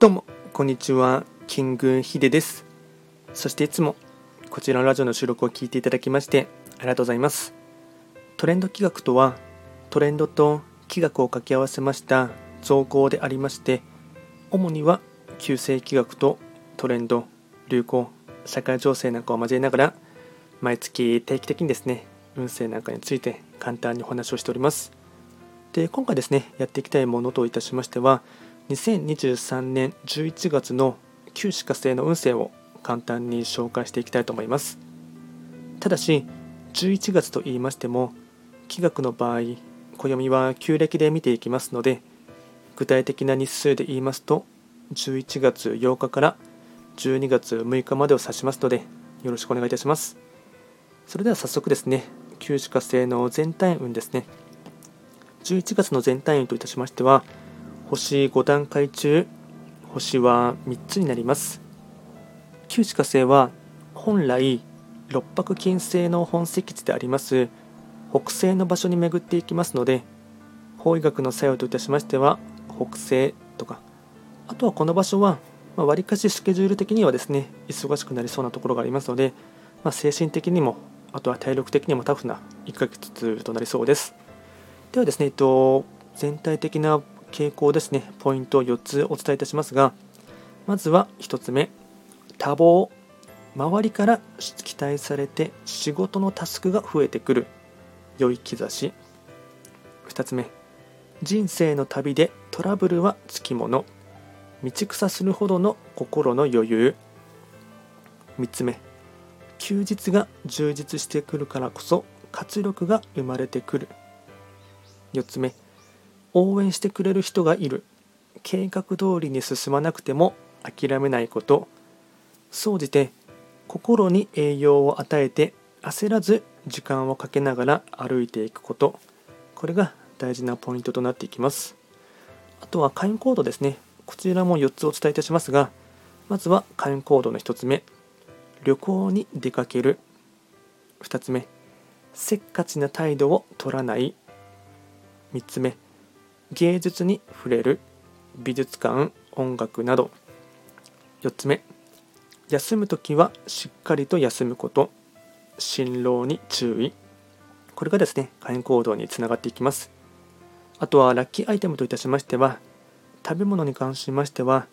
どうも、こんにちは。キングヒデです。そしていつもこちらのラジオの収録を聞いていただきましてありがとうございます。トレンド企画とは、トレンドと企画を掛け合わせました造語でありまして、主には旧世企画とトレンド、流行、社会情勢なんかを交えながら、毎月定期的にですね、運勢なんかについて簡単にお話をしております。で、今回ですね、やっていきたいものといたしましては、2023年11月の旧歯科星の運勢を簡単に紹介していきたいと思います。ただし、11月と言いましても、気学の場合、暦は旧暦で見ていきますので、具体的な日数で言いますと、11月8日から12月6日までを指しますので、よろしくお願いいたします。それでは早速ですね、旧歯科星の全体運ですね。11月の全体運といたしましては、星5段階中、星は3つになります。旧歯科星は本来六白金星の本石地であります。北西の場所に巡っていきますので法医学の作用といたしましては北西とか。あとはこの場所はわり、まあ、かしスケジュール的にはですね忙しくなりそうなところがありますので、まあ、精神的にもあとは体力的にもタフな1ヶ月となりそうです。ではですね、えっと、全体的な傾向ですね。ポイントを4つお伝えいたしますがまずは1つ目。多忙。周りから期待されて仕事のタスクが増えてくる。良い兆し。2つ目。人生の旅でトラブルはつきもの。道草するほどの心の余裕。3つ目。休日が充実してくるからこそ活力が生まれてくる。4つ目。応援してくれる人がいる。計画通りに進まなくても諦めないこと。総じて心に栄養を与えて焦らず時間をかけながら歩いていくこと。これが大事なポイントとなっていきます。あとは会員コードですね。こちらも4つお伝えいたしますがまずは会員コードの1つ目。旅行に出かける。2つ目。せっかちな態度を取らない。3つ目。芸術に触れる美術館音楽など。4つ目休む時はしっかりと休むこと。辛労に注意。これがですね会員行動につながっていきます。あとはラッキーアイテムといたしましては食べ物に関しましては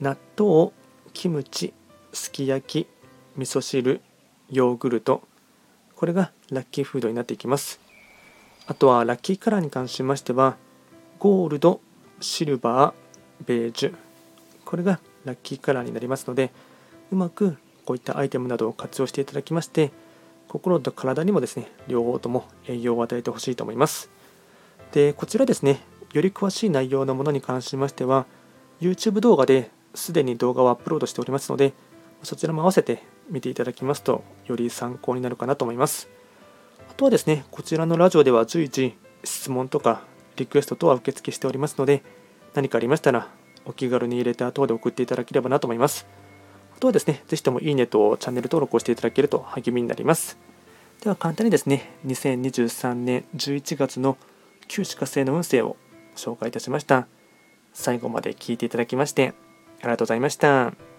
納豆キムチすき焼き味噌汁ヨーグルト。これがラッキーフードになっていきます。あとはラッキーカラーに関しましてはゴールドシルバーベージュ。これがラッキーカラーになりますのでうまくこういったアイテムなどを活用していただきまして心と体にもですね両方とも栄養を与えてほしいと思います。でこちらですねより詳しい内容のものに関しましては YouTube 動画ですでに動画をアップロードしておりますのでそちらも合わせて見ていただきますとより参考になるかなと思います。あとはですねこちらのラジオでは随時質問とかリクエスト等は受付しておりますので何かありましたらお気軽に入れた後で送っていただければなと思いますあとはですね、ぜひともいいねとチャンネル登録をしていただけると励みになります。では簡単にですね、2023年11月の旧歯科星の運勢を紹介いたしました。最後まで聞いていただきましてありがとうございました。